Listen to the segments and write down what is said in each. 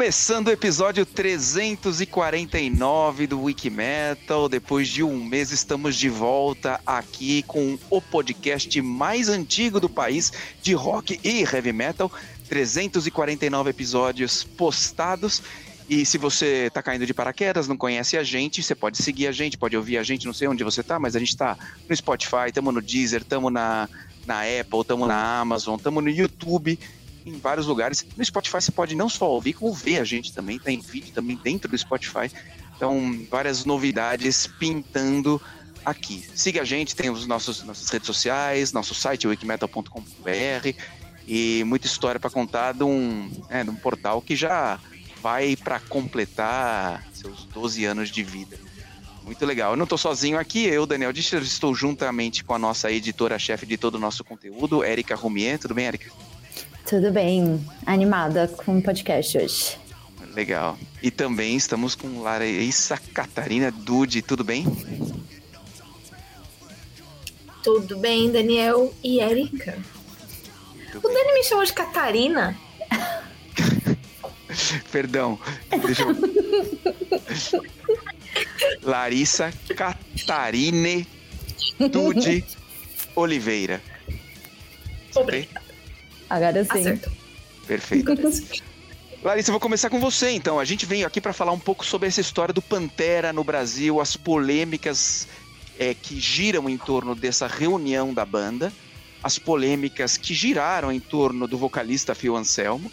Começando o episódio 349 do Wikimetal. Depois de um mês, estamos de volta aqui com o podcast mais antigo do país de rock e heavy metal. 349 episódios postados. E se você está caindo de paraquedas, não conhece a gente, você pode seguir a gente, pode ouvir a gente, não sei onde você está, mas a gente está no Spotify, estamos no Deezer, estamos na, na Apple, estamos na Amazon, estamos no YouTube em vários lugares. No Spotify você pode não só ouvir, como ver a gente também, tem tá vídeo também dentro do Spotify. Então, várias novidades pintando aqui. Siga a gente, tem os nossos nossas redes sociais, nosso site wikimetal.com.br e muita história para contar de um, é, de um portal que já vai para completar seus 12 anos de vida. Muito legal. Eu não estou sozinho aqui, eu, Daniel Discher, estou juntamente com a nossa editora-chefe de todo o nosso conteúdo, Érica Rumier. Tudo bem, Érica? Tudo bem, animada com o podcast hoje. Legal. E também estamos com Larissa Catarina Dude, tudo bem? Tudo bem, Daniel e Erika. o Dani me chamou de Catarina. Perdão, deixa eu... Larissa Catarine Dude Oliveira. Obrigada. Agora sim. Acertou. Perfeito. Larissa, eu vou começar com você então. A gente veio aqui para falar um pouco sobre essa história do Pantera no Brasil, as polêmicas é, que giram em torno dessa reunião da banda, as polêmicas que giraram em torno do vocalista Phil Anselmo.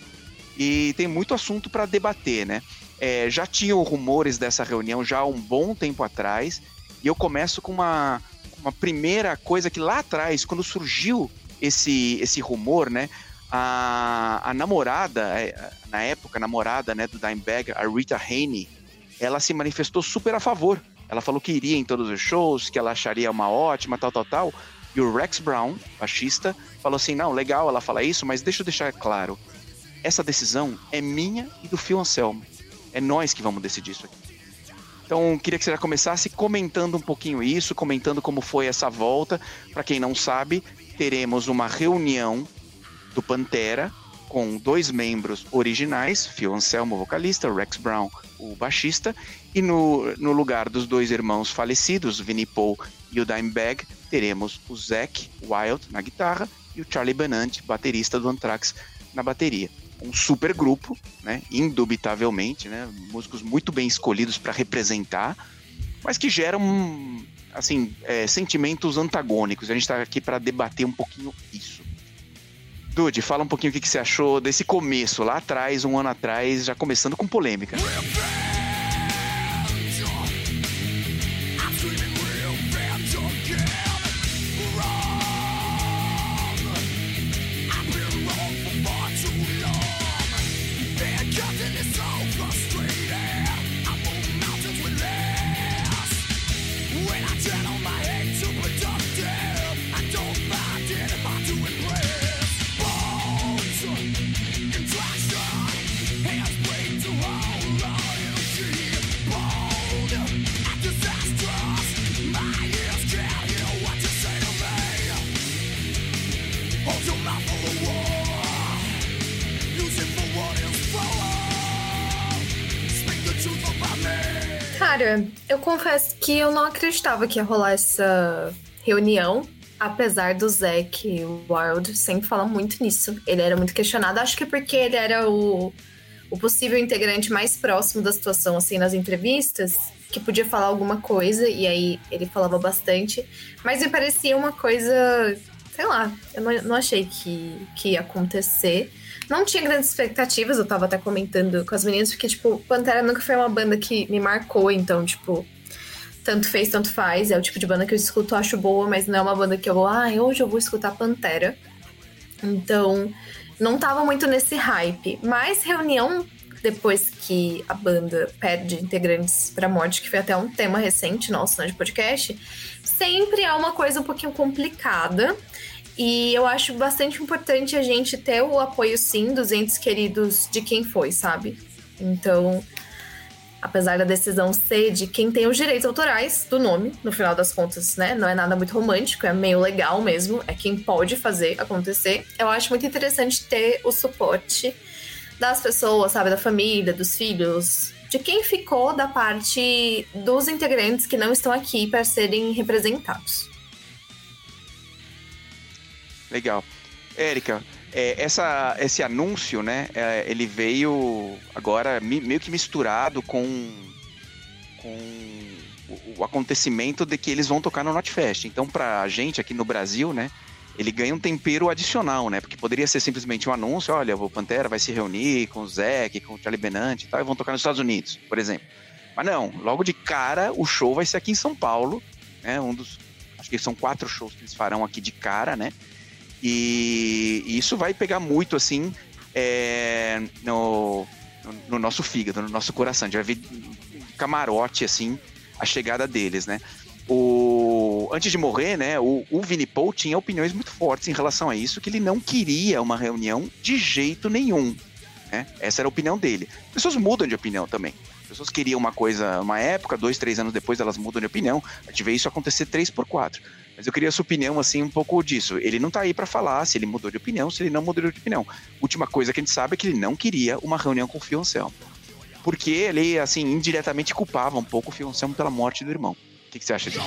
E tem muito assunto para debater, né? É, já tinham rumores dessa reunião já há um bom tempo atrás. E eu começo com uma, uma primeira coisa que lá atrás, quando surgiu esse, esse rumor, né? A, a namorada, é, na época, a namorada né, do Dimebag, a Rita Haney, ela se manifestou super a favor. Ela falou que iria em todos os shows, que ela acharia uma ótima, tal, tal, tal. E o Rex Brown, baixista, falou assim: não, legal ela fala isso, mas deixa eu deixar claro. Essa decisão é minha e do Phil Anselmo. É nós que vamos decidir isso aqui. Então, queria que você já começasse comentando um pouquinho isso, comentando como foi essa volta. Para quem não sabe, teremos uma reunião do Pantera, com dois membros originais, Phil Anselmo, vocalista, Rex Brown, o baixista, e no, no lugar dos dois irmãos falecidos, Vinnie Paul e o Dimebag, teremos o Zack Wild na guitarra e o Charlie Benante, baterista do Anthrax, na bateria. Um super grupo, né? Indubitavelmente, né? Músicos muito bem escolhidos para representar, mas que geram assim é, sentimentos antagônicos. A gente está aqui para debater um pouquinho isso. Dude, fala um pouquinho o que, que você achou desse começo, lá atrás, um ano atrás, já começando com polêmica. Cara, eu confesso que eu não acreditava que ia rolar essa reunião, apesar do Zack Wild sempre falar muito nisso. Ele era muito questionado, acho que porque ele era o, o possível integrante mais próximo da situação, assim, nas entrevistas, que podia falar alguma coisa, e aí ele falava bastante. Mas me parecia uma coisa, sei lá, eu não, não achei que, que ia acontecer. Não tinha grandes expectativas, eu tava até comentando com as meninas, porque, tipo, Pantera nunca foi uma banda que me marcou, então, tipo, tanto fez, tanto faz. É o tipo de banda que eu escuto, acho boa, mas não é uma banda que eu vou, ah, hoje eu vou escutar Pantera. Então, não tava muito nesse hype. Mas reunião, depois que a banda perde integrantes pra morte, que foi até um tema recente nosso né, de podcast, sempre é uma coisa um pouquinho complicada. E eu acho bastante importante a gente ter o apoio, sim, dos entes queridos de quem foi, sabe? Então, apesar da decisão ser de quem tem os direitos autorais do nome, no final das contas, né? Não é nada muito romântico, é meio legal mesmo, é quem pode fazer acontecer. Eu acho muito interessante ter o suporte das pessoas, sabe? Da família, dos filhos, de quem ficou da parte dos integrantes que não estão aqui para serem representados. Legal. Érica, é, essa, esse anúncio, né, é, ele veio agora mi, meio que misturado com, com o, o, acontecimento de que eles vão tocar no Notfest. Então, pra gente aqui no Brasil, né, ele ganha um tempero adicional, né, porque poderia ser simplesmente um anúncio, olha, o Pantera vai se reunir com o Zeke, com o Charlie Benante e tal, e vão tocar nos Estados Unidos, por exemplo. Mas não, logo de cara o show vai ser aqui em São Paulo, né, um dos, acho que são quatro shows que eles farão aqui de cara, né, e, isso vai pegar muito, assim, é, no, no, nosso fígado, no nosso coração. A gente vai ver camarote, assim, a chegada deles, né? O, antes de morrer, né, o, o Vini Paul tinha opiniões muito fortes em relação a isso, que ele não queria uma reunião de jeito nenhum. Né? Essa era a opinião dele. As pessoas mudam de opinião também. As pessoas queriam uma coisa uma época, dois, três anos depois elas mudam de opinião. A gente vê isso acontecer três por quatro. Mas eu queria a sua opinião, assim, um pouco disso. Ele não tá aí para falar se ele mudou de opinião, se ele não mudou de opinião. Última coisa que a gente sabe é que ele não queria uma reunião com o Fio Anselmo. Porque ele, assim, indiretamente culpava um pouco o Fio Anselmo pela morte do irmão. O que, que você acha disso?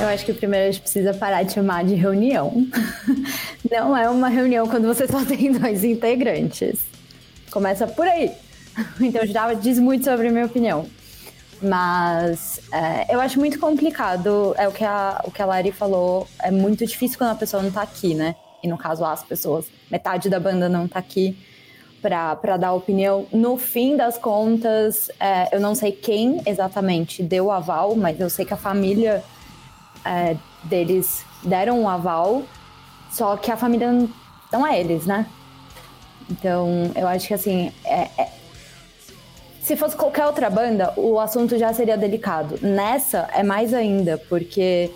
Eu acho que primeiro a gente precisa parar de chamar de reunião. Não é uma reunião quando você só tem dois integrantes. Começa por aí. Então já diz muito sobre a minha opinião. Mas é, eu acho muito complicado, é o que, a, o que a Lari falou, é muito difícil quando a pessoa não tá aqui, né? E no caso, as pessoas, metade da banda não tá aqui para dar opinião. No fim das contas, é, eu não sei quem exatamente deu aval, mas eu sei que a família é, deles deram um aval, só que a família não é eles, né? Então, eu acho que assim, é, é, se fosse qualquer outra banda, o assunto já seria delicado. Nessa é mais ainda, porque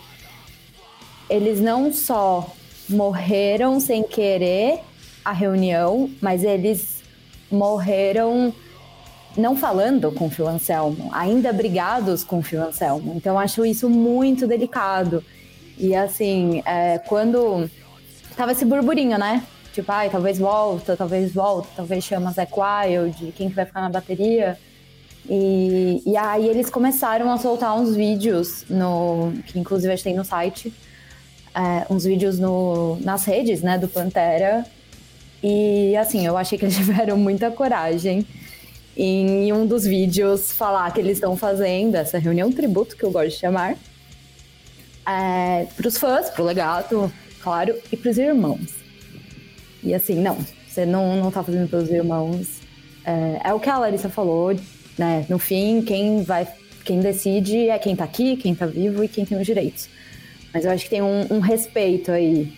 eles não só morreram sem querer a reunião, mas eles morreram não falando com o Phil Anselmo, ainda brigados com o Phil Anselmo. Então acho isso muito delicado. E assim, é, quando tava esse burburinho, né? Tipo, ai, talvez volta, talvez volta, talvez chama Zé Wild, quem que vai ficar na bateria. E, e aí eles começaram a soltar uns vídeos, no, que inclusive a gente tem no site, é, uns vídeos no, nas redes, né, do Pantera. E assim, eu achei que eles tiveram muita coragem em um dos vídeos falar que eles estão fazendo essa reunião tributo, que eu gosto de chamar, é, para os fãs, para o claro, e para os irmãos. E assim, não, você não, não tá fazendo pelos irmãos. É, é, o que a Larissa falou, né? No fim, quem vai, quem decide é quem tá aqui, quem tá vivo e quem tem os direitos. Mas eu acho que tem um, um respeito aí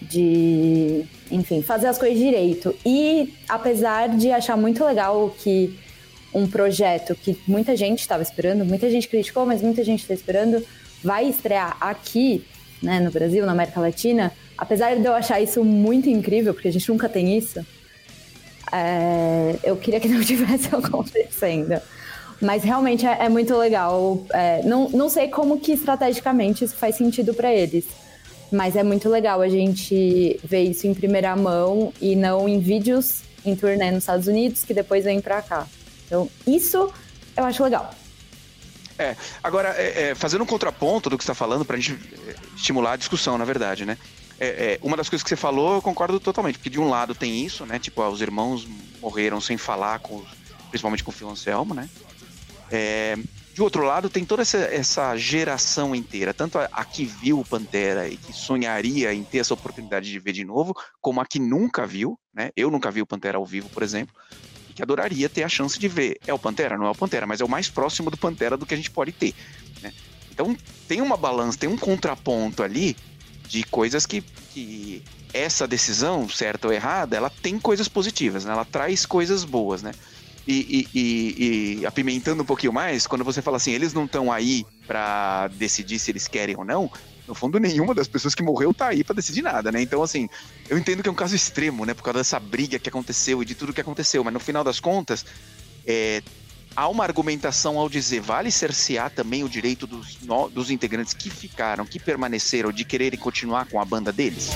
de, enfim, fazer as coisas direito. E apesar de achar muito legal que um projeto que muita gente estava esperando, muita gente criticou, mas muita gente está esperando, vai estrear aqui, né, no Brasil, na América Latina, apesar de eu achar isso muito incrível, porque a gente nunca tem isso, é, eu queria que não tivesse acontecendo. Mas realmente é, é muito legal. É, não, não sei como que estrategicamente isso faz sentido para eles. Mas é muito legal a gente ver isso em primeira mão e não em vídeos em turnê nos Estados Unidos, que depois vem pra cá. Então, isso eu acho legal. É, agora, é, é, fazendo um contraponto do que você está falando, para a gente é, estimular a discussão, na verdade, né? É, é, uma das coisas que você falou, eu concordo totalmente, porque de um lado tem isso, né? Tipo, ah, os irmãos morreram sem falar, com, principalmente com o Phil Anselmo, né? De outro lado, tem toda essa, essa geração inteira, tanto a, a, que viu o Pantera e que sonharia em ter essa oportunidade de ver de novo, como a que nunca viu, né? Eu nunca vi o Pantera ao vivo, por exemplo, e que adoraria ter a chance de ver. É o Pantera? Não é o Pantera, mas é o mais próximo do Pantera do que a gente pode ter. Né? Então tem uma balança, tem um contraponto ali de coisas que, que essa decisão, certa ou errada, ela tem coisas positivas, né? Ela traz coisas boas, né? E, e, e, apimentando um pouquinho mais, quando você fala assim, eles não estão aí para decidir se eles querem ou não, no fundo, nenhuma das pessoas que morreu tá aí para decidir nada, né? Então, assim, eu entendo que é um caso extremo, né? Por causa dessa briga que aconteceu e de tudo que aconteceu, mas no final das contas, é, há uma argumentação ao dizer vale cercear também o direito dos, dos integrantes que ficaram, que permaneceram, de quererem continuar com a banda deles?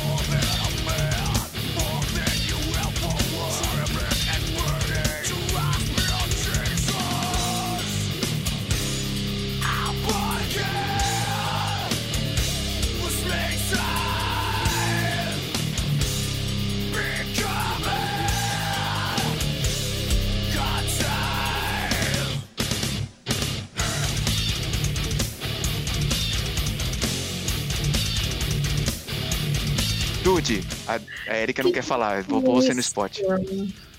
A, Erika não quer falar, vou pôr você no spot.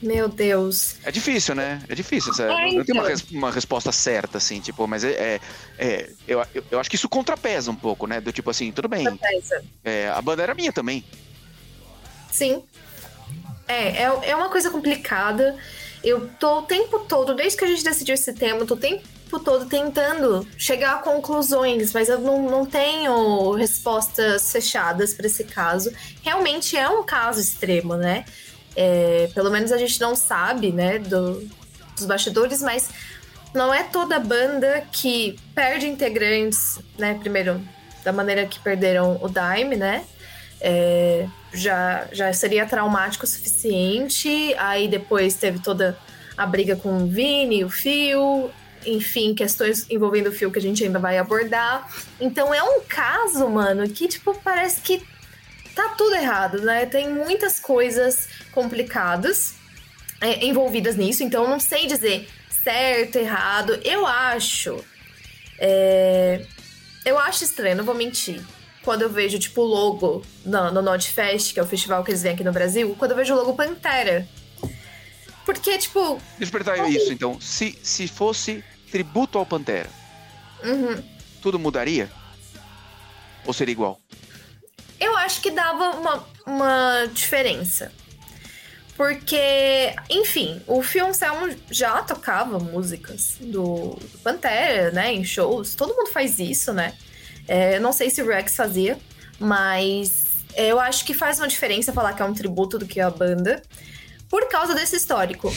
Meu Deus. É difícil, né? É difícil. É, não tem uma, res, uma, resposta certa, assim, tipo, mas é. é, é eu, eu, eu, acho que isso contrapesa um pouco, né? Do tipo assim, tudo bem. É, a banda era minha também. Sim. É, é, é uma coisa complicada. Eu tô o tempo todo, desde que a gente decidiu esse tema, tô o tempo tempo todo tentando chegar a conclusões, mas eu não, não tenho respostas fechadas para esse caso. Realmente é um caso extremo, né? É, pelo menos a gente não sabe, né, do, dos bastidores, mas não é toda banda que perde integrantes, né? Primeiro, da maneira que perderam o Dime, né? É, já, já seria traumático o suficiente. Aí depois teve toda a briga com o Vini, o Fio, enfim, questões envolvendo o fio que a gente ainda vai abordar. Então é um caso, mano, que, tipo, parece que tá tudo errado, né? Tem muitas coisas complicadas é, envolvidas nisso, então eu não sei dizer certo, errado. Eu acho. É, eu acho estranho, não vou mentir. Quando eu vejo, tipo, o logo no, no Nodfest, que é o festival que eles vêm aqui no Brasil, quando eu vejo o logo Pantera. Porque, tipo. Perguntar isso, então. Se, se fosse tributo ao Pantera, uhum. tudo mudaria? Ou seria igual? Eu acho que dava uma, uma diferença. Porque, enfim, o Phil Anselmo já tocava músicas do, do Pantera, né? Em shows. Todo mundo faz isso, né? É, não sei se o Rex fazia, mas eu acho que faz uma diferença falar que é um tributo do que a banda. Por causa desse histórico.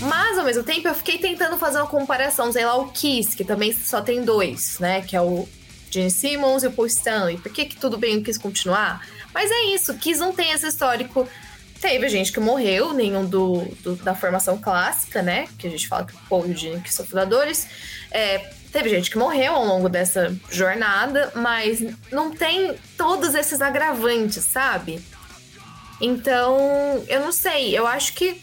Mas ao mesmo tempo eu fiquei tentando fazer uma comparação, sei lá, o Kiss, que também só tem dois, né? Que é o Gene Simmons e o Paul Stanley. Por que, que tudo bem quis continuar? Mas é isso, Kiss não tem esse histórico. Teve gente que morreu, nenhum do, do da formação clássica, né? Que a gente fala que o Paul e o Gene que são fundadores. É, Teve gente que morreu ao longo dessa jornada, mas não tem todos esses agravantes, sabe? Então, eu não sei, eu acho que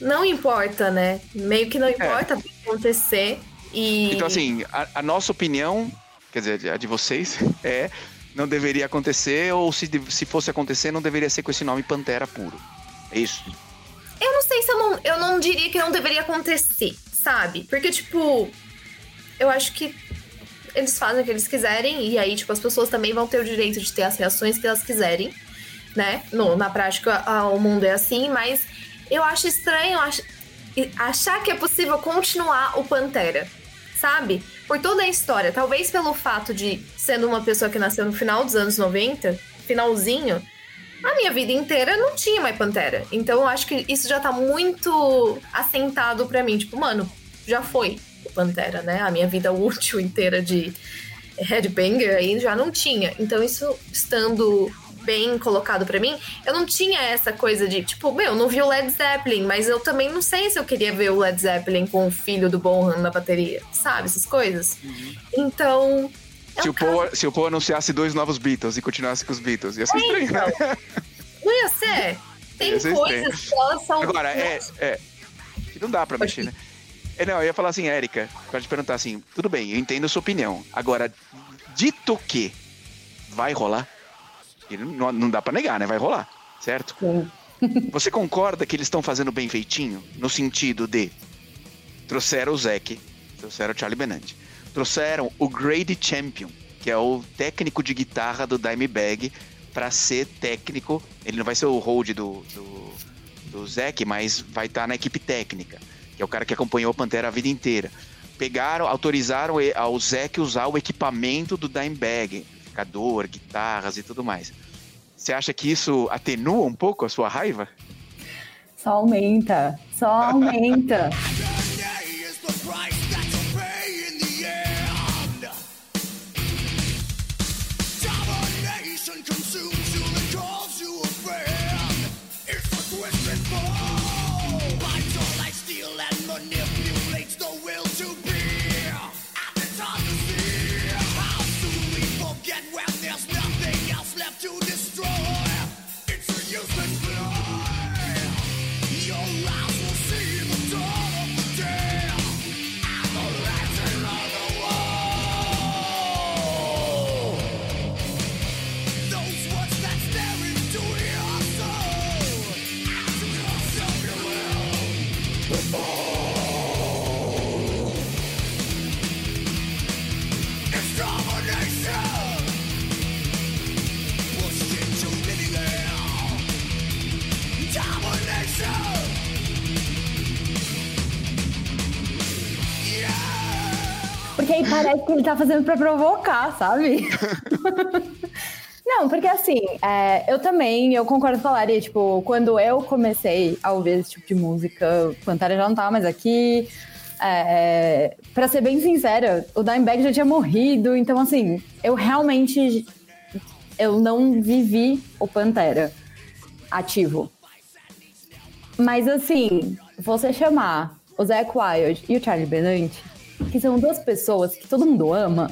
não importa, né? Meio que não é. importa é. acontecer. E... Então, assim, a, a, nossa opinião, quer dizer, a de vocês, é não deveria acontecer, ou se, se fosse acontecer, não deveria ser com esse nome Pantera puro. É isso? Eu não sei se eu não. Eu não diria que não deveria acontecer, sabe? Porque, tipo, eu acho que eles fazem o que eles quiserem, e aí, tipo, as pessoas também vão ter o direito de ter as reações que elas quiserem, né? No, na prática, a, o mundo é assim, mas eu acho estranho ach, achar que é possível continuar o Pantera, sabe? Por toda a história. Talvez pelo fato de, sendo uma pessoa que nasceu no final dos anos 90, finalzinho, a minha vida inteira não tinha mais Pantera. Então eu acho que isso já tá muito assentado para mim. Tipo, mano, já foi o Pantera, né? A minha vida útil inteira de headbanger aí já não tinha. Então isso estando bem colocado para mim, eu não tinha essa coisa de, tipo, meu, eu não vi o Led Zeppelin, mas eu também não sei se eu queria ver o Led Zeppelin com o filho do Bonham na bateria, sabe? Essas coisas. Uhum. Então, é se, o Paul, se o Paul anunciasse dois novos Beatles e continuasse com os Beatles, ia ser é, estranho, então. né? Não ia ser. Tem coisas que elas são. Agora, é, é. Não dá pra mexer, né? É, não, eu ia falar assim, Érica, pra te perguntar assim, tudo bem, eu entendo a sua opinião. Agora, dito que vai rolar, não, não dá pra negar, né? Vai rolar, certo? Sim. Você concorda que eles estão fazendo bem feitinho? No sentido de trouxeram o Zack, trouxeram o Charlie Benante trouxeram o Grady Champion, que é o técnico de guitarra do Dimebag, para ser técnico. Ele não vai ser o hold do, do, do Zack, mas vai estar tá na equipe técnica, que é o cara que acompanhou a Pantera a vida inteira. Pegaram, autorizaram ao Zack usar o equipamento do Dimebag, amplificador, guitarras e tudo mais. Você acha que isso atenua um pouco a sua raiva? Só aumenta, só aumenta. parece que ele tá fazendo pra provocar, sabe? Não, porque assim, é, eu também, eu concordo com a Lari, tipo, quando eu comecei a ouvir esse tipo de música, Pantera já não tava mais aqui. É, pra ser bem sincera, o Dimebag já tinha morrido, então assim, eu realmente eu não vivi o Pantera ativo. Mas assim, você chamar o Zac Wild e o Charlie Benante, que são duas pessoas que todo mundo ama,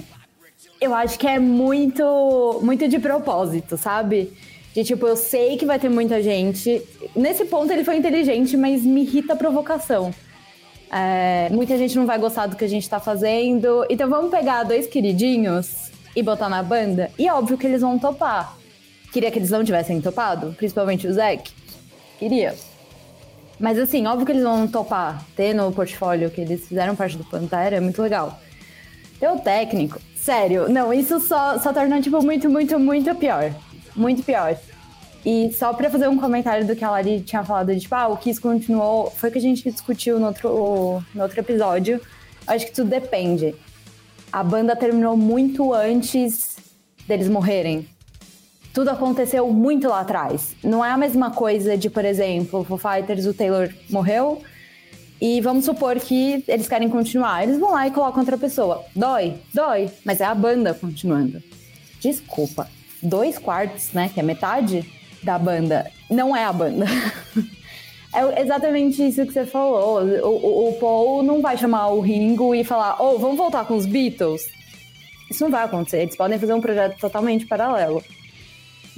eu acho que é muito, muito de propósito, sabe? De tipo, eu sei que vai ter muita gente. Nesse ponto ele foi inteligente, mas me irrita a provocação. É, muita gente não vai gostar do que a gente tá fazendo. Então vamos pegar dois queridinhos e botar na banda. E é óbvio que eles vão topar. Queria que eles não tivessem topado, principalmente o Zac. Queria. Mas assim, óbvio que eles vão topar. Ter no portfólio que eles fizeram parte do Pantera é muito legal. Ter o técnico, sério, não, isso só, só torna, tipo, muito, muito, muito pior. Muito pior. E só pra fazer um comentário do que a Lari tinha falado, de, tipo, ah, o Kiss continuou. Foi o que a gente discutiu no outro, no outro episódio. Acho que tudo depende. A banda terminou muito antes deles morrerem tudo aconteceu muito lá atrás. Não é a mesma coisa de, por exemplo, Foo Fighters, o Taylor morreu e vamos supor que eles querem continuar. Eles vão lá e colocam outra pessoa. Dói, dói, mas é a banda continuando. Desculpa, dois quartos, né, que é metade da banda, não é a banda. é exatamente isso que você falou. O, o, o Paul não vai chamar o Ringo e falar, oh, vamos voltar com os Beatles. Isso não vai acontecer. Eles podem fazer um projeto totalmente paralelo.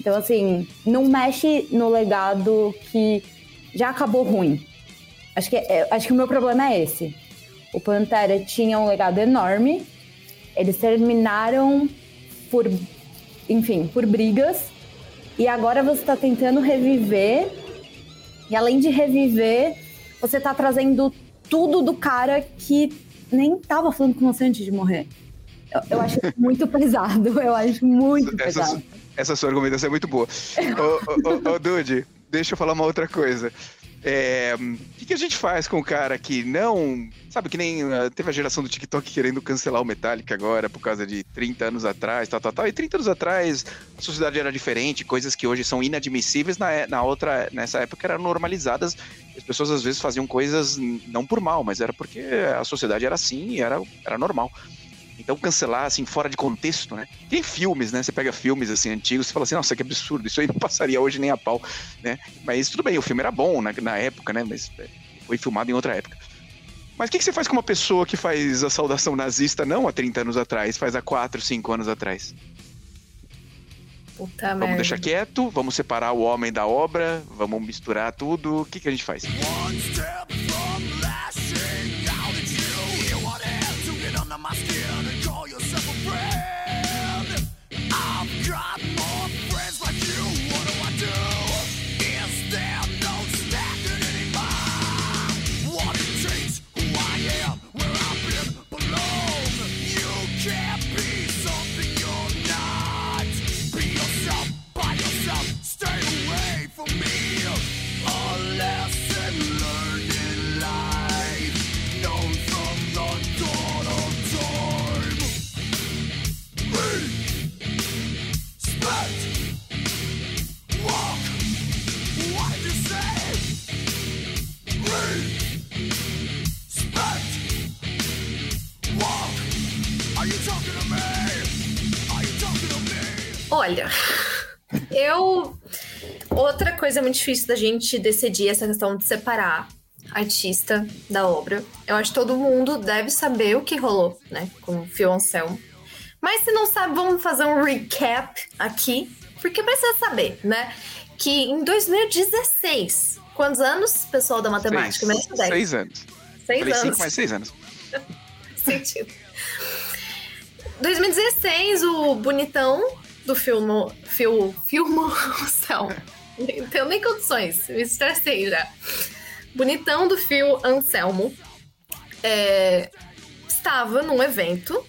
Então, assim, não mexe no legado que já acabou ruim. Acho que, é, acho que o meu problema é esse. O Pantera tinha um legado enorme, eles terminaram por enfim, por brigas. E agora você está tentando reviver. E além de reviver, você está trazendo tudo do cara que nem estava falando com você antes de morrer. Eu, eu acho muito pesado. Eu acho muito pesado. Essa sua argumentação é muito boa. ô, ô, ô, ô, Dude, deixa eu falar uma outra coisa. É, o que, que, a gente faz com o cara que não. Sabe, que nem uh, teve a geração do TikTok querendo cancelar o Metallica agora por causa de 30 anos atrás, tal, tal, tal. E 30 anos atrás a sociedade era diferente, coisas que hoje são inadmissíveis, na, na outra, nessa época eram normalizadas. As pessoas às vezes faziam coisas não por mal, mas era porque a sociedade era assim e era, era normal. Então cancelar assim fora de contexto, né? Tem filmes, né? Você pega filmes assim antigos, você fala assim, nossa, que absurdo, isso aí não passaria hoje nem a pau, né? Mas tudo bem, o filme era bom na, na época, né? Mas é, foi filmado em outra época. Mas o que, que, você faz com uma pessoa que faz a saudação nazista não há 30 anos atrás, faz há 4, 5 anos atrás? Puta vamos merda. deixar quieto, vamos separar o homem da obra, vamos misturar tudo. O que, que a gente faz? One step difícil da gente decidir essa questão de separar artista da obra. Eu acho que todo mundo deve saber o que rolou, né, com o Phil Anselmo. Mas se não sabe, vamos fazer um recap aqui, porque precisa saber, né, que em 2016, quantos anos, pessoal da matemática? Seis, seis anos. Seis Falei anos. Cinco mais seis anos. Sentido. 2016, o bonitão do filme. Fil, filme céu. Não tenho nem condições, me estressei já. Bonitão do Phil Anselmo é, estava num evento.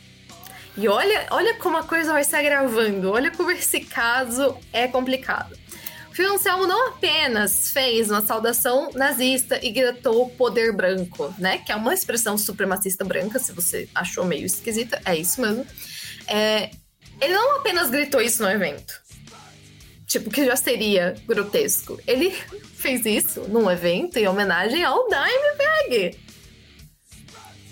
E olha, olha como a coisa vai se agravando. Olha como esse caso é complicado. Phil Anselmo não apenas fez uma saudação nazista e gritou poder branco, né? Que é uma expressão supremacista branca, se você achou meio esquisita, é isso mesmo. É, ele não apenas gritou isso no evento. Tipo, que já seria grotesco. Ele fez isso num evento em homenagem ao Dimebag.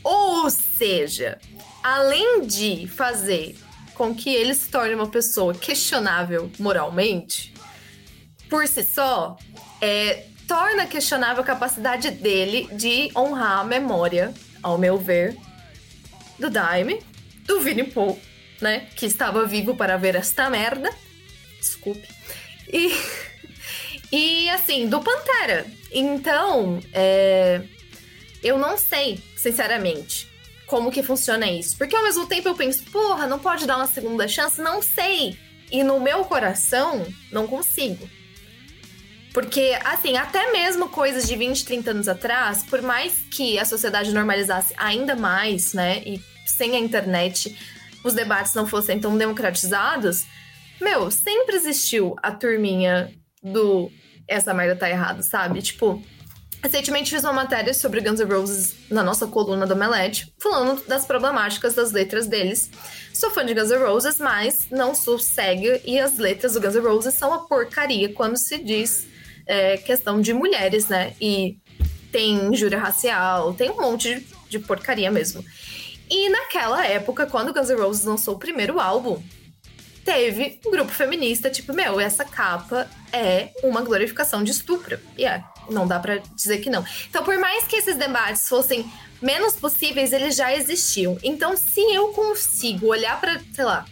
Ou seja, além de fazer com que ele se torne uma pessoa questionável moralmente, por si só, é, torna questionável a capacidade dele de honrar a memória, ao meu ver, do Daime, do Vinnie Paul né? Que estava vivo para ver esta merda. Desculpe. E, e assim, do Pantera. Então, é, eu não sei, sinceramente, como que funciona isso. Porque ao mesmo tempo eu penso, porra, não pode dar uma segunda chance? Não sei. E no meu coração, não consigo. Porque, assim, até mesmo coisas de 20, 30 anos atrás, por mais que a sociedade normalizasse ainda mais, né? E sem a internet, os debates não fossem tão democratizados, meu, sempre existiu a turminha do essa merda tá errada, sabe? Tipo, recentemente fiz uma matéria sobre Guns N' Roses na nossa coluna do Melete, falando das problemáticas das letras deles. Sou fã de Guns N' Roses, mas não sou cega e as letras do Guns N' Roses são uma porcaria quando se diz é, questão de mulheres, né? E tem injúria racial, tem um monte de, de porcaria mesmo. E naquela época, quando Guns N' Roses lançou o primeiro álbum, teve um grupo feminista, tipo, meu, essa capa é uma glorificação de estupro. E é, não dá para dizer que não. Então, por mais que esses debates fossem menos possíveis, eles já existiam. Então, se eu consigo olhar para, sei lá,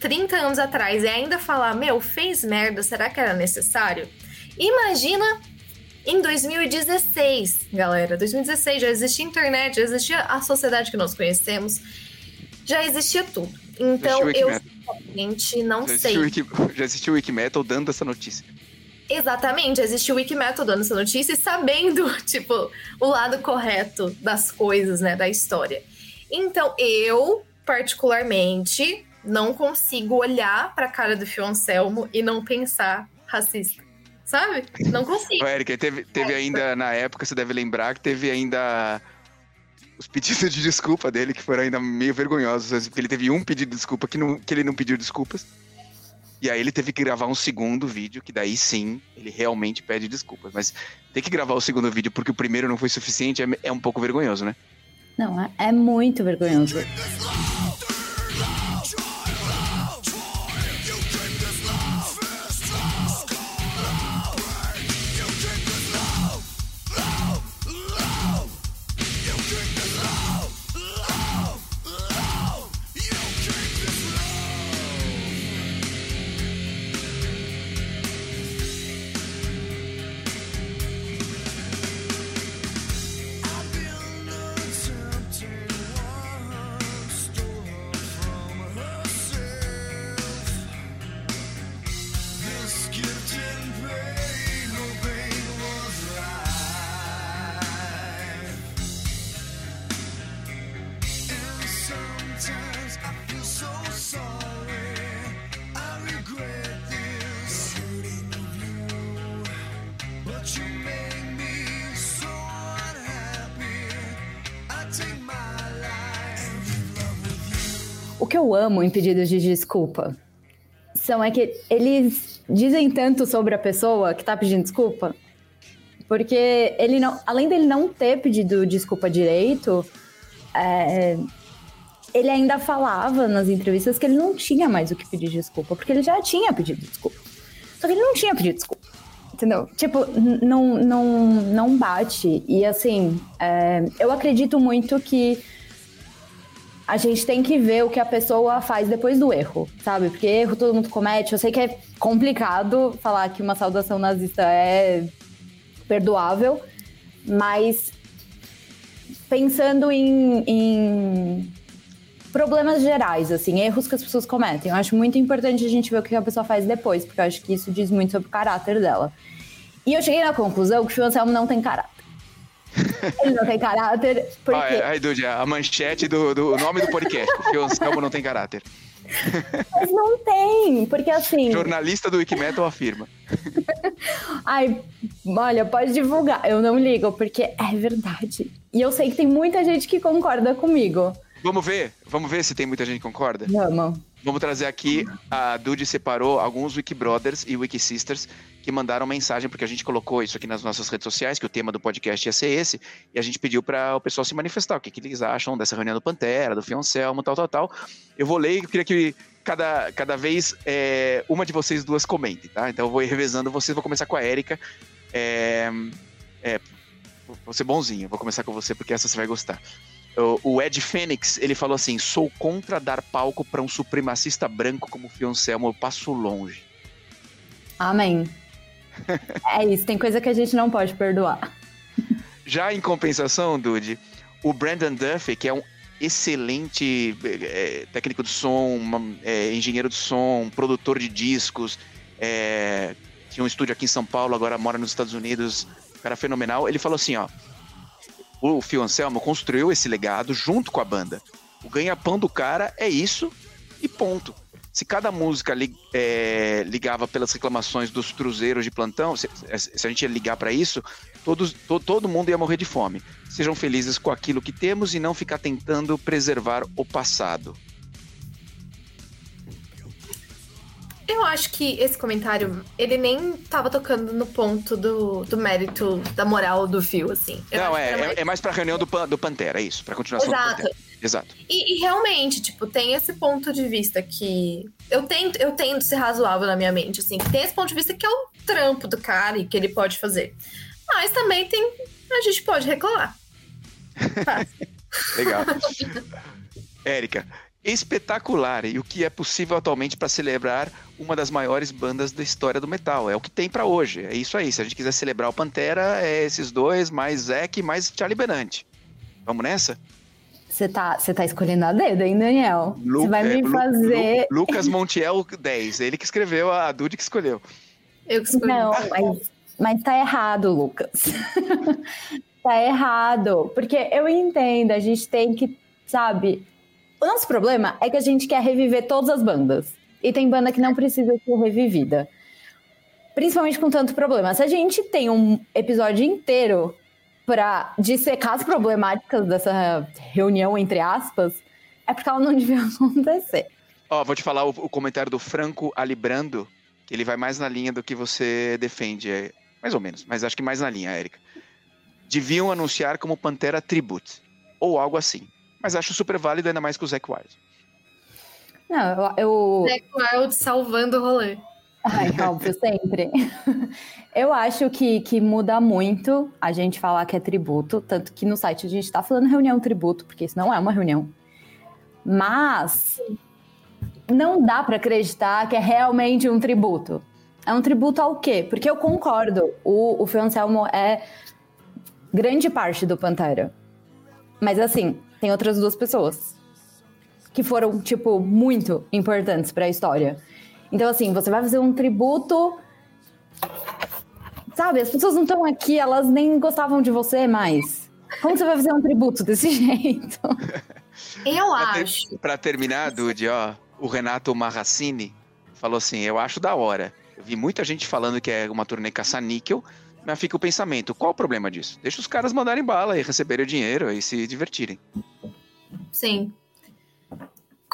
30 anos atrás e ainda falar, meu, fez merda, será que era necessário? Imagina em 2016, galera. 2016 já existia internet, já existia a sociedade que nós conhecemos, já existia tudo. Então eu Honestamente, não Já sei. Wiki, já existiu o Wikimetal dando essa notícia. Exatamente, existe o Wikimetal dando essa notícia e sabendo, tipo, o lado correto das coisas, né, da história. Então, eu, particularmente, não consigo olhar pra cara do Fio Anselmo e não pensar racista. Sabe? Não consigo. Ô, teve, teve ainda, na época, você deve lembrar que teve ainda os pedidos de desculpa dele, que foram ainda meio vergonhosos. Porque ele teve um pedido de desculpa que, não, que ele não pediu desculpas. E aí ele teve que gravar um segundo vídeo, que daí sim, ele realmente pede desculpas. Mas ter que gravar o segundo vídeo porque o primeiro não foi suficiente é, é um pouco vergonhoso, né? Não, é, é muito vergonhoso. Que eu amo em pedidos de desculpa são é que eles dizem tanto sobre a pessoa que tá pedindo desculpa, porque ele não, além dele não ter pedido desculpa direito, é, ele ainda falava nas entrevistas que ele não tinha mais o que pedir desculpa, porque ele já tinha pedido desculpa. Só que ele não tinha pedido desculpa. Entendeu? Tipo, não, não, não bate. E assim, é, eu acredito muito que a gente tem que ver o que a pessoa faz depois do erro, sabe? Porque erro todo mundo comete. Eu sei que é complicado falar que uma saudação nazista é perdoável, mas pensando em, em problemas gerais, assim, erros que as pessoas cometem, eu acho muito importante a gente ver o que a pessoa faz depois, porque eu acho que isso diz muito sobre o caráter dela. E eu cheguei na conclusão que o Anselmo não tem caráter. Ele não tem caráter porque... Ah, é, aí, Dude, a manchete do, do nome do podcast, porque o Anselmo não tem caráter. Mas não tem, porque assim. Jornalista do Wikimetal afirma. Ai, olha, pode divulgar. Eu não ligo, porque é verdade. E eu sei que tem muita gente que concorda comigo. Vamos ver? Vamos ver se tem muita gente que concorda? Vamos. Vamos trazer aqui, a Dude separou alguns Wikibrothers e Wikisisters que mandaram mensagem, porque a gente colocou isso aqui nas nossas redes sociais, que o tema do podcast ia ser esse, e a gente pediu para o pessoal se manifestar, o que, que eles acham dessa reunião do Pantera, do Fioncelmo, tal, tal, tal. Eu vou ler e queria que cada, cada vez é, uma de vocês duas comente, tá? Então eu vou ir revezando vocês, vou começar com a Érica. É, é, vou ser bonzinho, vou começar com você, porque essa você vai gostar. O, Ed Fênix, ele falou assim: sou contra dar palco para um supremacista branco como o Fioncelmo, eu passo longe. Amém. é isso, tem coisa que a gente não pode perdoar. Já em compensação, Dude, o Brandon Duffy, que é um excelente é, técnico de som, uma, é, engenheiro de som, produtor de discos, é, tinha um estúdio aqui em São Paulo, agora mora nos Estados Unidos, cara fenomenal. Ele falou assim: ó, o Phil Anselmo construiu esse legado junto com a banda. O ganha-pão do cara é isso e ponto. Se cada música li, é, ligava pelas reclamações dos cruzeiros de plantão, se, se a gente ia ligar para isso, todos, to, todo mundo ia morrer de fome. Sejam felizes com aquilo que temos e não ficar tentando preservar o passado. Eu acho que esse comentário, ele nem tava tocando no ponto do, do mérito, da moral do fio, assim. Eu não, acho é, que é, é mais pra reunião do, Pan- do Pantera, é isso, pra continuação do Exato. Pantera. Exato. E, e realmente, tipo, tem esse ponto de vista que eu tento, eu tento ser razoável na minha mente, assim, tem esse ponto de vista que é o trampo do cara e que ele pode fazer. Mas também tem. A gente pode reclamar. Legal. Érica, espetacular. E o que é possível atualmente para celebrar uma das maiores bandas da história do metal? É o que tem para hoje. É isso aí. Se a gente quiser celebrar o Pantera, é esses dois, mais Zack, mais Charlie Benante. Vamos nessa? Você tá, você tá escolhendo a dedo, hein, Daniel? Você Lu- vai é, me Lu- fazer. Lu- Lucas Montiel 10. Ele que escreveu, a Dude que escolheu. Eu que escolhi. Não, mas, mas tá errado, Lucas. tá errado. Porque eu entendo, a gente tem que, sabe? O nosso problema é que a gente quer reviver todas as bandas. E tem banda que não precisa ser revivida. Principalmente com tanto problema. Se a gente tem um episódio inteiro pra dissecar as problemáticas dessa reunião, entre aspas, é porque ela não devia acontecer. Ó, vou te falar o, o comentário do Franco Alibrando, que ele vai mais na linha do que você defende. é, mais ou menos, mas acho que mais na linha, Érica. Deviam anunciar como Pantera Tribute, ou algo assim. Mas acho super válido, ainda mais com o Zac Wild. Não, eu, eu, Zack Wild salvando o rolê. Ai, óbvio, sempre. Eu acho que, que muda muito a gente falar que é tributo, tanto que no site a gente tá falando reunião tributo, porque isso não é uma reunião. Mas não dá pra acreditar que é realmente um tributo. É um tributo ao quê? Porque eu concordo, o, o Fio Anselmo é grande parte do Pantera. Mas assim, tem outras duas pessoas que foram, tipo, muito importantes pra história. Então, assim, você vai fazer um tributo. Sabe, as pessoas não estão aqui, elas nem gostavam de você mais. Como você vai fazer um tributo desse jeito? Eu Pra ter- acho. Pra terminar, Dude, ó, o Renato Marracini falou assim: Eu acho da hora. Eu vi muita gente falando que é uma turnê caça-níquel, mas fica o pensamento: qual o problema disso? Deixa os caras mandarem bala e receberem o dinheiro e se divertirem. Sim.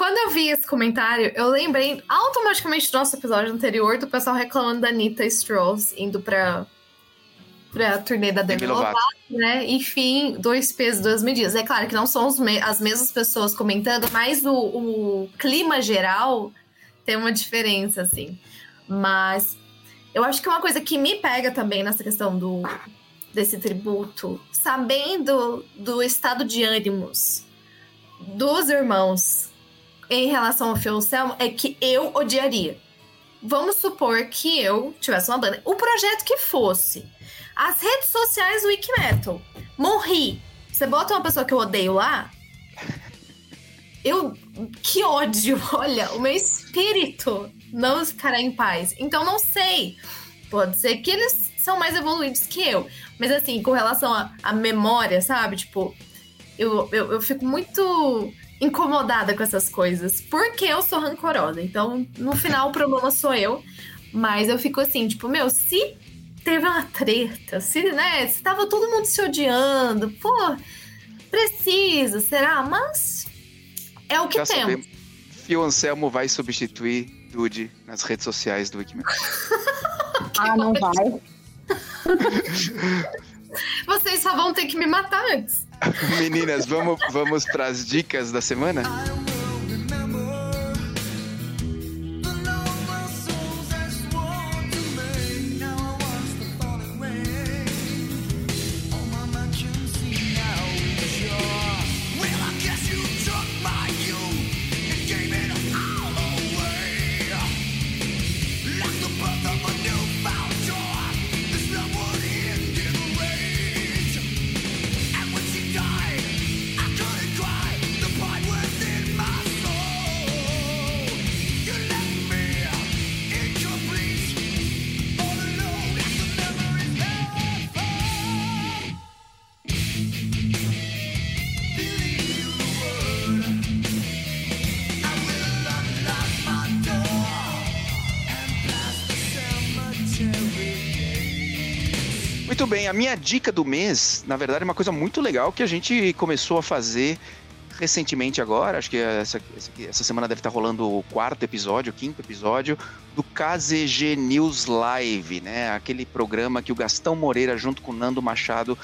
Quando eu vi esse comentário, eu lembrei automaticamente do nosso episódio anterior do pessoal reclamando da Anitta Strolls indo pra, pra turnê da Demi Lovato, né? Enfim, dois pesos, duas medidas. É claro que não são me- as mesmas pessoas comentando, mas o, o clima geral tem uma diferença, assim. Mas eu acho que uma coisa que me pega também nessa questão do desse tributo, sabendo do estado de ânimos dos irmãos em relação ao Phil Anselmo, é que eu odiaria. Vamos supor que eu tivesse uma banda. O projeto que fosse. As redes sociais Wiki Metal. Morri. Você bota uma pessoa que eu odeio lá. Eu. Que ódio! Olha, o meu espírito não ficará em paz. Então não sei. Pode ser que eles são mais evoluídos que eu. Mas assim, com relação à à memória, sabe? Tipo, eu, eu, eu fico muito incomodada com essas coisas. Porque eu sou rancorosa. Então, no final, o problema sou eu. Mas eu fico assim, tipo, meu, se teve uma treta, se, né, se tava todo mundo se odiando, pô, precisa, será? Mas é o que Já temos. sabemos. Fio Anselmo vai substituir Dude nas redes sociais do Wikimedia. Ah, não vai. Vocês só vão ter que me matar antes. Meninas, vamos, vamos para as dicas da semana? A minha dica do mês, na verdade, é uma coisa muito legal que a gente começou a fazer recentemente agora. Acho que essa, essa, semana deve estar rolando o quarto episódio, o quinto episódio do KZG News Live, né? Aquele programa que o Gastão Moreira, junto com o Nando Machado,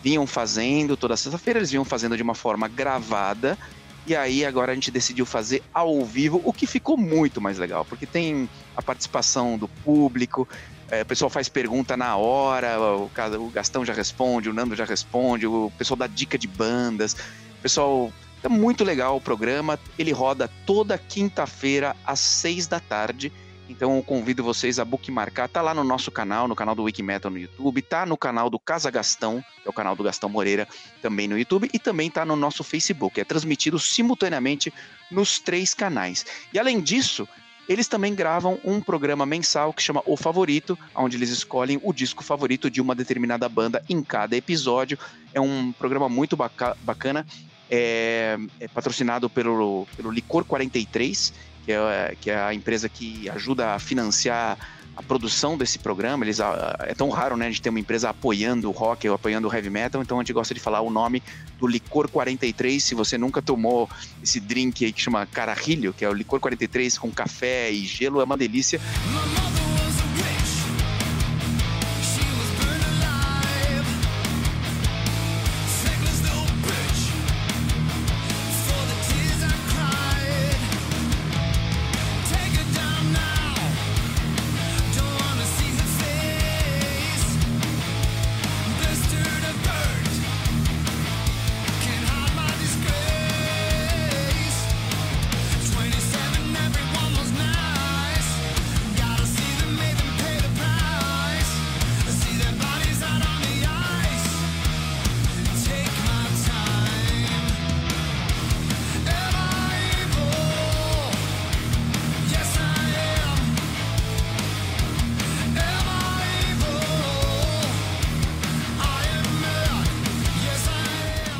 vinham fazendo toda sexta-feira. Eles vinham fazendo de uma forma gravada. E aí agora a gente decidiu fazer ao vivo, o que ficou muito mais legal, porque tem a participação do público, é, o pessoal faz pergunta na hora, o, o Gastão já responde, o Nando já responde, o pessoal dá dica de bandas. Pessoal. É muito legal o programa. Ele roda toda quinta-feira às seis da tarde. Então eu convido vocês a bookmarcar. Tá lá no nosso canal, no canal do Wikimetal no YouTube, tá no canal do Casa Gastão, que é o canal do Gastão Moreira, também no YouTube, e também tá no nosso Facebook. É transmitido simultaneamente nos três canais. E além disso, eles também gravam um programa mensal que chama O Favorito, onde eles escolhem o disco favorito de uma determinada banda em cada episódio. É um programa muito baca- bacana. É, é patrocinado pelo, pelo Licor 43, que é, que é a empresa que ajuda a financiar a produção desse programa. Eles, ah, é tão raro, né, gente ter uma empresa apoiando o rock, apoiando o heavy metal, então a gente gosta de falar o nome do Licor 43. Se você nunca tomou esse drink aí que chama Carajillo, que é o Licor 43 com café e gelo, é uma delícia. My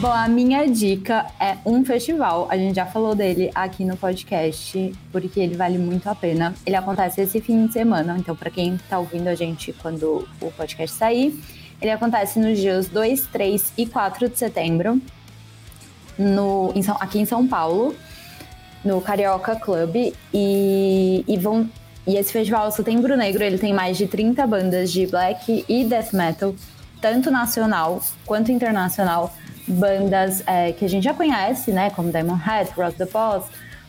Bom, a minha dica é um festival. A gente já falou dele aqui no podcast, porque ele vale muito a pena. Ele acontece esse fim de semana, então para quem tá ouvindo a gente quando o podcast sair, ele acontece nos dias 2, 3 e 4 de setembro, no, em São- aqui em São Paulo, no Carioca Club. E, e vão. E esse festival Setembro Negro, ele tem mais de 30 bandas de black e death metal, tanto nacional quanto internacional. Bandas é, que a gente já conhece, né? Como Diamond Head, Rock the Boss.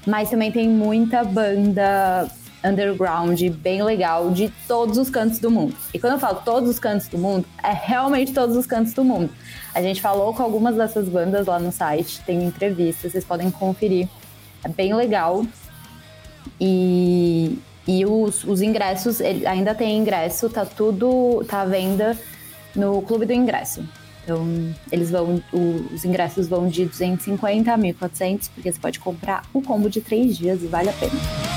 Mas também tem muita banda underground bem legal de todos os cantos do mundo. E quando eu falo todos os cantos do mundo, é realmente todos os cantos do mundo. A gente falou com algumas dessas bandas lá no site, tem entrevistas, vocês podem conferir. É bem legal. E, e os, os ingressos, ele ainda tem ingresso, tá tudo, tá à venda no Clube do Ingresso. Então, eles vão, os ingressos vão de 250 a 1.400, porque você pode comprar o combo de três dias e vale a pena.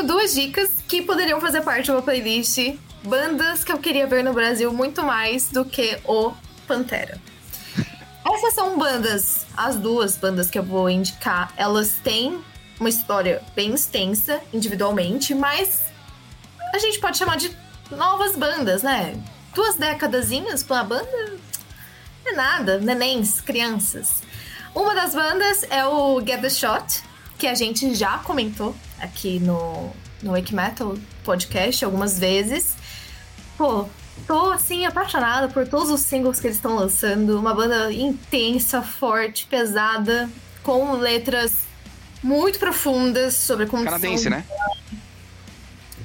Tenho duas dicas que poderiam fazer parte de uma playlist. Bandas que eu queria ver no Brasil muito mais do que o Pantera. Essas são bandas, as duas bandas que eu vou indicar, elas têm uma história bem extensa individualmente, mas a gente pode chamar de novas bandas, né? Duas décadazinhas pra uma banda é nada, nenéns, crianças. Uma das bandas é o Get the Shot, que a gente já comentou aqui no, no Wake Metal podcast algumas vezes. Pô, tô assim apaixonada por todos os singles que eles estão lançando. Uma banda intensa, forte, pesada, com letras muito profundas sobre como Canadense, né?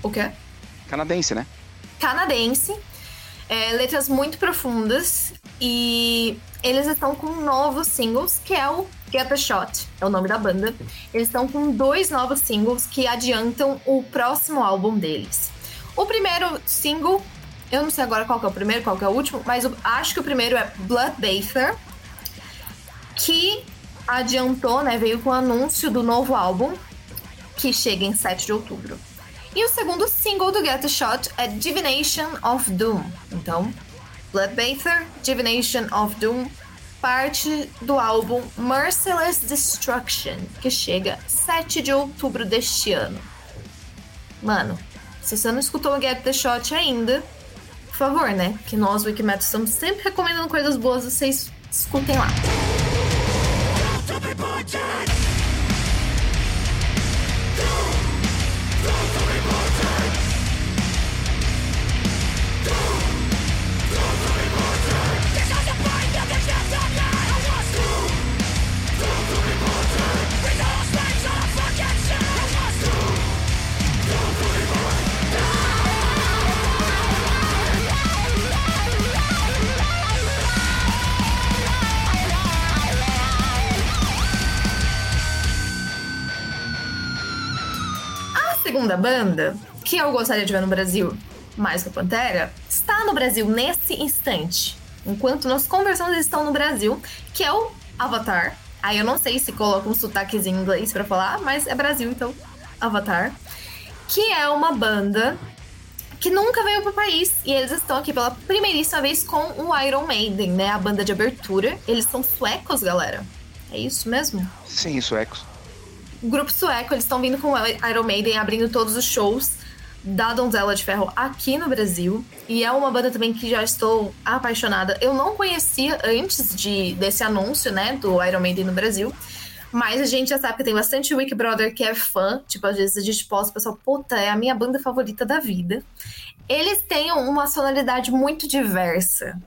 O quê? Canadense, né? canadense, é, letras muito profundas e eles estão com novos singles, que é o Get the Shot, é o nome da banda. Eles estão com dois novos singles que adiantam o próximo álbum deles. O primeiro single, eu não sei agora qual é o primeiro, qual é o último, mas eu acho que o primeiro é Bloodbather, que adiantou, né, veio com o anúncio do novo álbum, que chega em 7 de outubro. E o segundo single do Get the Shot é Divination of Doom. Então, Bloodbather, Divination of Doom, parte do álbum Merciless Destruction, que chega 7 de outubro deste ano. Mano, se você não escutou o Get the Shot ainda, Por favor, né? Que nós, Wikimetal, estamos sempre recomendando coisas boas, vocês escutem lá. Banda, que eu gostaria de ver no Brasil, mais que a Pantera, está no Brasil nesse instante. Enquanto nós conversamos, eles estão no Brasil, que é o Avatar. Aí eu não sei se coloca um sotaquezinho em inglês pra falar, mas é Brasil, então Avatar. Que é uma banda que nunca veio pro país. E eles estão aqui pela primeiríssima vez com o Iron Maiden, né? A banda de abertura. Eles são suecos, galera. É isso mesmo? Sim, suecos. Grupo sueco, eles estão vindo com Iron Maiden abrindo todos os shows da Donzela de Ferro aqui no Brasil. E é uma banda também que já estou apaixonada. Eu não conhecia antes de, desse anúncio, né, do Iron Maiden no Brasil. Mas a gente já sabe que tem bastante Wiki Brother que é fã. Tipo, às vezes a gente posta, o pessoal, puta, é a minha banda favorita da vida. Eles têm uma sonoridade muito diversa.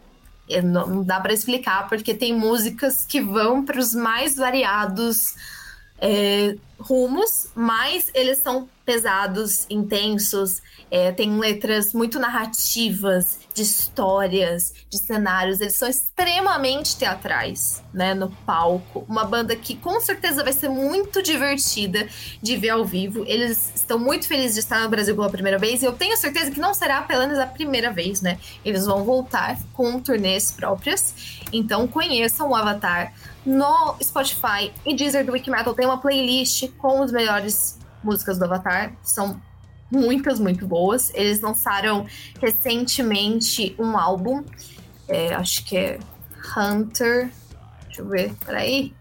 Não dá pra explicar, porque tem músicas que vão para os mais variados é, rumos, mas eles são pesados, intensos, é, tem letras muito narrativas, de histórias, de cenários. Eles são extremamente teatrais, né, no palco. Uma banda que com certeza vai ser muito divertida de ver ao vivo. Eles estão muito felizes de estar no Brasil pela primeira vez e eu tenho certeza que não será apenas a primeira vez, né? Eles vão voltar com turnês próprias. Então conheçam o Avatar no Spotify e Deezer do Wikimetal tem uma playlist com as melhores músicas do Avatar. São muitas, muito boas. Eles lançaram recentemente um álbum, é, acho que é Hunter. Deixa eu ver, peraí.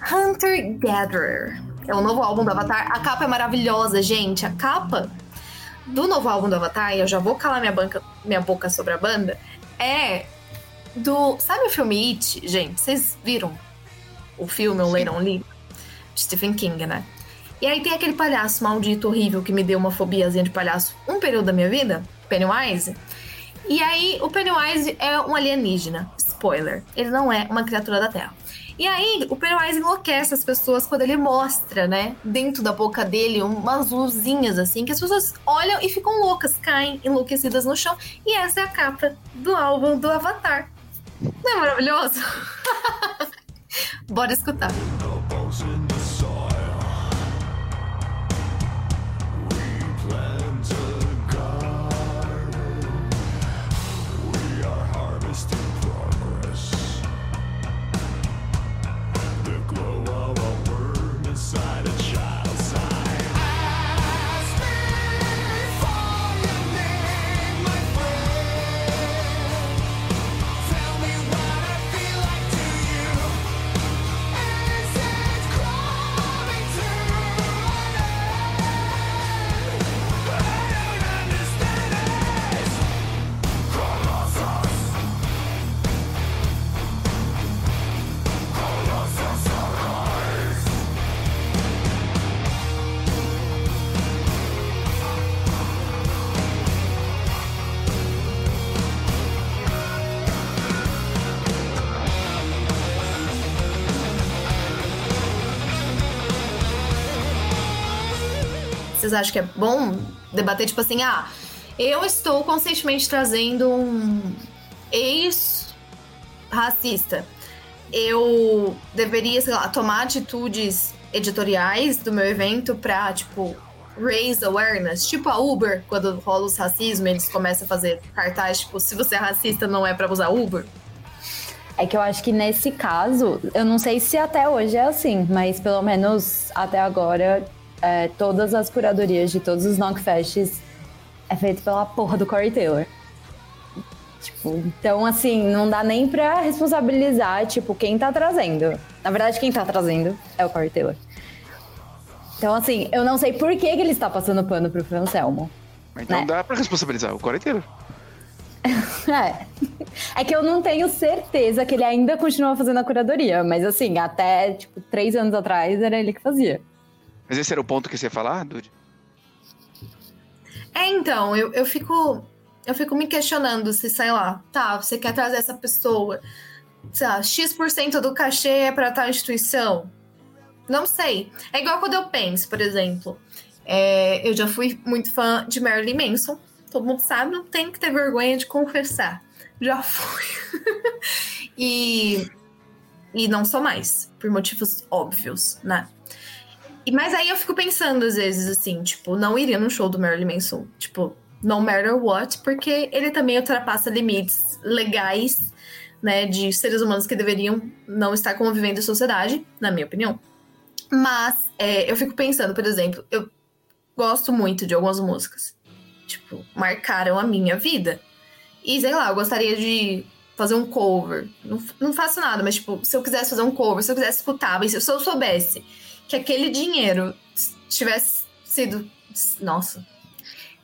Hunter Gatherer. É o novo álbum do Avatar. A capa é maravilhosa, gente. A capa do novo álbum do Avatar, e eu já vou calar minha, banca, minha boca sobre a banda, é do. Sabe o filme It, gente? Vocês viram o filme, o Leiron Lee? De Stephen King, né? E aí tem aquele palhaço maldito, horrível, que me deu uma fobiazinha de palhaço um período da minha vida, Pennywise. E aí, o Pennywise é um alienígena. Spoiler. Ele não é uma criatura da Terra. E aí, o Pennywise enlouquece as pessoas quando ele mostra, né, dentro da boca dele, umas luzinhas assim, que as pessoas olham e ficam loucas, caem enlouquecidas no chão. E essa é a capa do álbum do Avatar. Não é maravilhoso? Bora escutar. Vocês acham que é bom debater, tipo assim, ah, eu estou conscientemente trazendo um ex-racista. Eu deveria, sei lá, tomar atitudes editoriais do meu evento pra, tipo, raise awareness. Tipo a Uber, quando rola os racismo, eles começam a fazer cartaz, tipo, se você é racista, não é pra usar Uber. É que eu acho que nesse caso, eu não sei se até hoje é assim, mas pelo menos até agora, é, todas as curadorias de todos os Knockfests é feito pela porra do Corey Taylor. Tipo, então assim, não dá nem pra responsabilizar, tipo, quem tá trazendo. Na verdade, quem tá trazendo é o Corey Taylor. Então, assim, eu não sei por que, que ele está passando pano pro. Mas Então Né? dá pra responsabilizar o Corey inteiro. É. É que eu não tenho certeza que ele ainda continua fazendo a curadoria, mas assim, até tipo três anos atrás era ele que fazia. Mas esse era o ponto que você ia falar, Dude? É, então, eu, eu fico. Eu fico me questionando se, sei lá, tá, você quer trazer essa pessoa, sei lá, X% do cachê é pra tal instituição. Não sei. É igual quando eu penso, por exemplo. é, eu já fui muito fã de Marilyn Manson. Todo mundo sabe, não tem que ter vergonha de confessar. Já fui. e, e não sou mais, por motivos óbvios, né? Mas aí eu fico pensando, às vezes, assim, tipo, não iria num show do Marilyn Manson. Tipo, no matter what, porque ele também ultrapassa limites legais, né, de seres humanos que deveriam não estar convivendo em sociedade, na minha opinião. Mas é, eu fico pensando, por exemplo, eu gosto muito de algumas músicas. Tipo, marcaram a minha vida. E sei lá, eu gostaria de fazer um cover. Não, não faço nada, mas tipo, se eu quisesse fazer um cover, se eu quisesse escutar, se eu soubesse que aquele dinheiro tivesse sido. Nossa.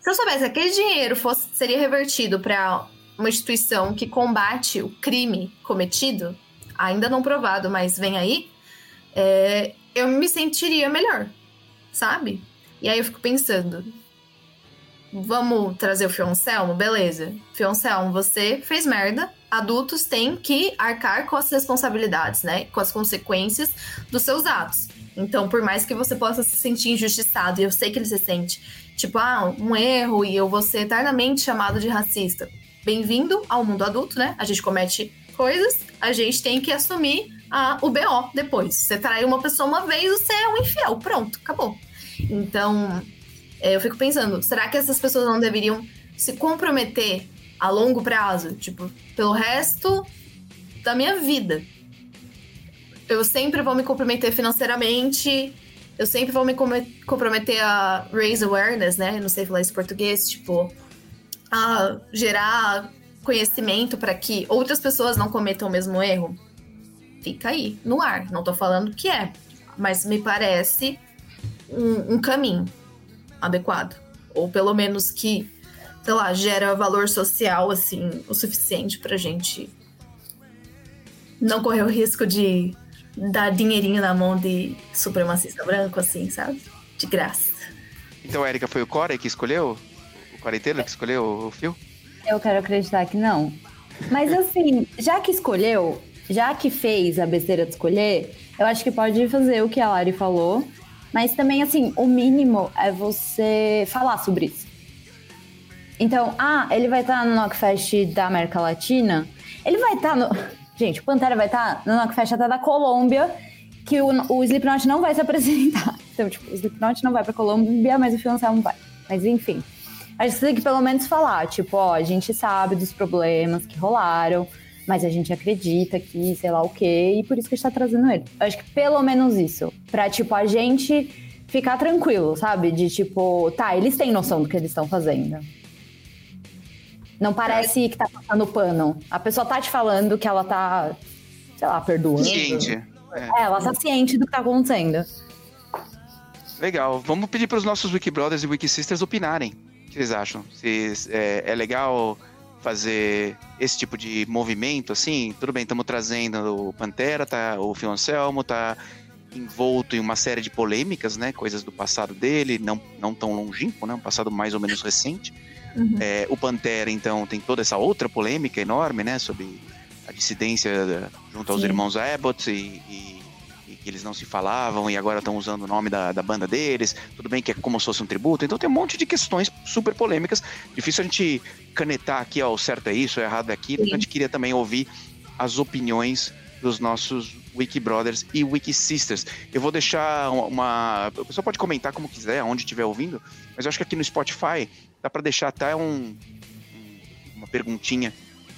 Se eu soubesse que aquele dinheiro fosse, seria revertido para uma instituição que combate o crime cometido, ainda não provado, mas vem aí, é, eu me sentiria melhor, sabe? E aí eu fico pensando, vamos trazer o Fioncelmo? Beleza. Fioncelmo, você fez merda. Adultos têm que arcar com as responsabilidades, né? Com as consequências dos seus atos. Então, por mais que você possa se sentir injustiçado, e eu sei que ele se sente, tipo, ah, um erro e eu vou ser eternamente chamado de racista. Bem-vindo ao mundo adulto, né? A gente comete coisas, a gente tem que assumir a, o BO depois. Você traiu uma pessoa uma vez, você é um infiel. Pronto, acabou. Então, é, eu fico pensando, será que essas pessoas não deveriam se comprometer a longo prazo? Tipo, pelo resto da minha vida. Eu sempre vou me comprometer financeiramente, eu sempre vou me comprometer a raise awareness, né? Eu não sei falar isso em português, tipo, a gerar conhecimento para que outras pessoas não cometam o mesmo erro. Fica aí, no ar. Não tô falando que é, mas me parece um, um caminho adequado. Ou pelo menos que, sei lá, gera valor social, assim, o suficiente pra gente não correr o risco de dar dinheirinho na mão de supremacista branco, assim, sabe? De graça. Então, Érica, foi o Corey que escolheu? O Taylor que escolheu o fio? Eu quero acreditar que não. Mas assim, já que escolheu, já que fez a besteira de escolher, eu acho que pode fazer o que a Lari falou. Mas também, assim, o mínimo é você falar sobre isso. Então, ah, ele vai estar no Knockfest da América Latina. Ele vai estar no. Gente, o Pantera vai estar no Knockfest até da Colômbia, que o, o Slipknot não vai se apresentar. Então, tipo, o Slipknot não vai pra Colômbia, mas o Fiancé não vai. Mas enfim. A gente tem que pelo menos falar, tipo, ó, a gente sabe dos problemas que rolaram, mas a gente acredita que, sei lá o quê, e por isso que a gente tá trazendo ele. Eu acho que pelo menos isso. Pra, tipo, a gente ficar tranquilo, sabe? De tipo, tá, eles têm noção do que eles estão fazendo. Não parece que tá passando pano. A pessoa tá te falando que ela tá, sei lá, perdoando. Ciente. É, ela tá ciente do que tá acontecendo. Legal. Vamos pedir para os nossos Wiki Brothers e Wiki Sisters opinarem. O que vocês acham? Se é, é legal fazer esse tipo de movimento, assim? Tudo bem, estamos trazendo o Pantera, tá, o Fioncelmo, tá envolto em uma série de polêmicas, né? Coisas do passado dele, não, não tão longínquo, né? Um passado mais ou menos recente. Uhum. É, o Pantera, então, tem toda essa outra polêmica enorme, né? Sobre a dissidência eh, junto aos Sim. irmãos Abbott e, e- e que eles não se falavam e agora estão usando o nome da, da banda deles. Tudo bem que é como se fosse um tributo. Então tem um monte de questões super polêmicas. Difícil a gente canetar aqui, ó, o certo é isso, o errado é aquilo. Então a gente queria também ouvir as opiniões dos nossos Wiki Brothers e Wiki Sisters. Eu vou deixar uma- uma. O pessoal pode comentar como quiser, onde estiver ouvindo, mas eu acho que aqui no Spotify dá para deixar até um, um- uma perguntinha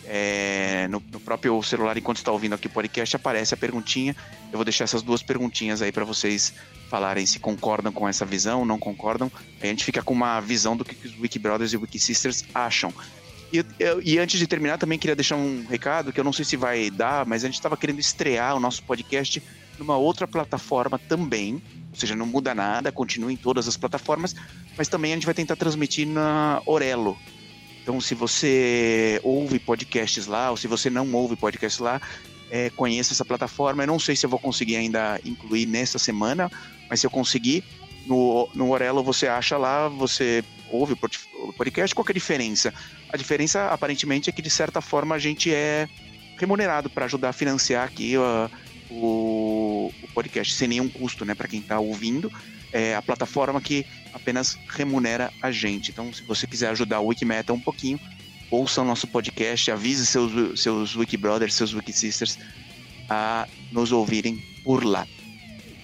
é, no, no próprio celular enquanto está ouvindo aqui o podcast aparece a perguntinha. Eu vou deixar essas duas perguntinhas aí para vocês falarem se concordam com essa visão, não concordam. Aí a gente fica com uma visão do que que os Wiki Brothers e Wiki Sisters acham. E, eu- e antes de terminar, também queria deixar um recado que eu não sei se vai dar, mas a gente estava querendo estrear o nosso podcast numa outra plataforma também. Ou seja, não muda nada, continua em todas as plataformas, mas também a gente vai tentar transmitir na Orelo. Então, se você ouve podcasts lá, ou se você não ouve podcasts lá, é, conheça essa plataforma. Eu não sei se eu vou conseguir ainda incluir nessa semana, mas se eu conseguir, no, no Orelo você acha lá, você ouve o pod- o podcast. Qual é a diferença? A diferença, aparentemente, é que de certa forma a gente é remunerado para ajudar a financiar aqui ó, o, o podcast, sem nenhum custo, né, para quem está ouvindo. É a plataforma que apenas remunera a gente. Então, se você quiser ajudar o Wikimeta um pouquinho, ouça o nosso podcast, avise seus, seus Wikibrothers, seus Wikisisters a nos ouvirem por lá.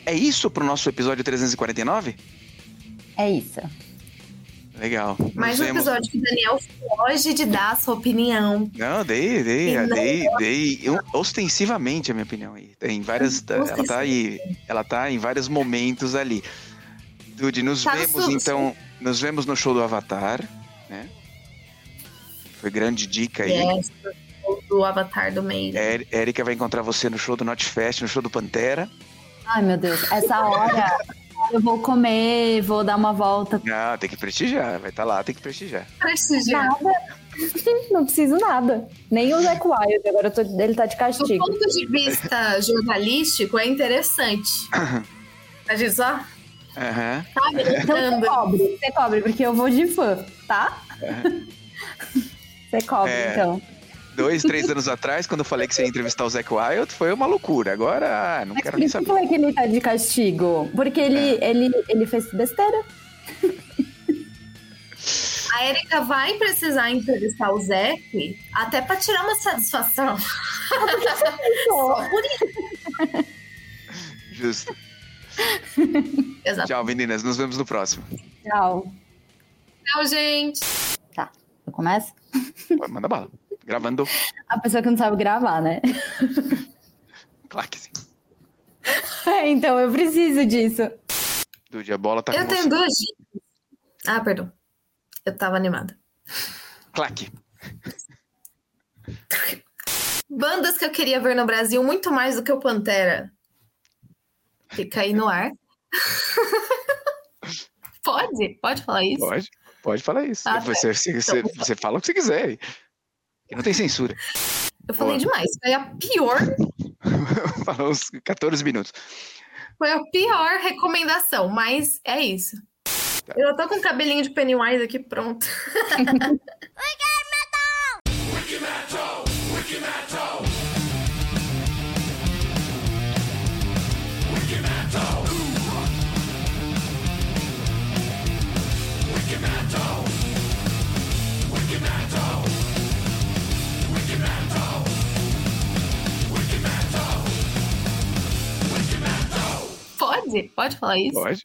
É isso pro nosso episódio 349? É isso. Legal. Mais um episódio que o Daniel foge de dar a sua opinião. Não, dei, dei, não- dei, dei eu- ostensivamente a minha opinião aí. Tem várias, ela tá aí, ela tá em vários momentos ali. Dude, nos Tá vemos sul- então, nos vemos no show do Avatar, né? Foi grande dica aí. Yes, do Avatar do meio. É, Érica vai encontrar você no show do Notfest, no show do Pantera. Ai, meu Deus. Essa hora eu vou comer, vou dar uma volta. Não, tem que prestigiar, vai estar lá, tem que prestigiar. Prestigiar. Nada. Não preciso nada. Nem o Zac Wild. Agora eu tô- ele tá de Do castigo. ponto de vista jornalístico, é interessante. A gente só tá Então você cobre. Você cobre, porque eu vou de fã, tá? Você cobre, É. então. Dois, três anos atrás, quando eu falei que você ia entrevistar o Zac Wild, foi uma loucura. Agora, ah, não Mas quero por nem saber. falei que ele tá de castigo. Porque ele, ele, ele fez besteira. A Erika vai precisar entrevistar o Zep até pra tirar uma satisfação. Só por isso. Justo. Exato. Tchau, meninas. Nos vemos no próximo. Tchau. Tchau, gente. Tá, eu começo? Manda bala. Gravando. A pessoa que não sabe gravar, né? Claro que sim. então eu preciso disso. Dude, a bola tá Eu com tenho você. duas dicas. Ah, perdão. Eu tava animada. Claque. Bandas que eu queria ver no Brasil muito mais do que o Pantera. Fica aí no ar. pode? Pode falar isso? Pode. Pode falar isso. Ah, tá. você, você, você, Então. você fala o que você quiser. Que não tem censura. Eu falei Boa. demais. Foi a pior, Falou uns 14 minutos. foi a pior recomendação, mas é isso. Tá. Eu tô com o cabelinho de Pennywise aqui pronto. Pode? Pode falar isso? Pode.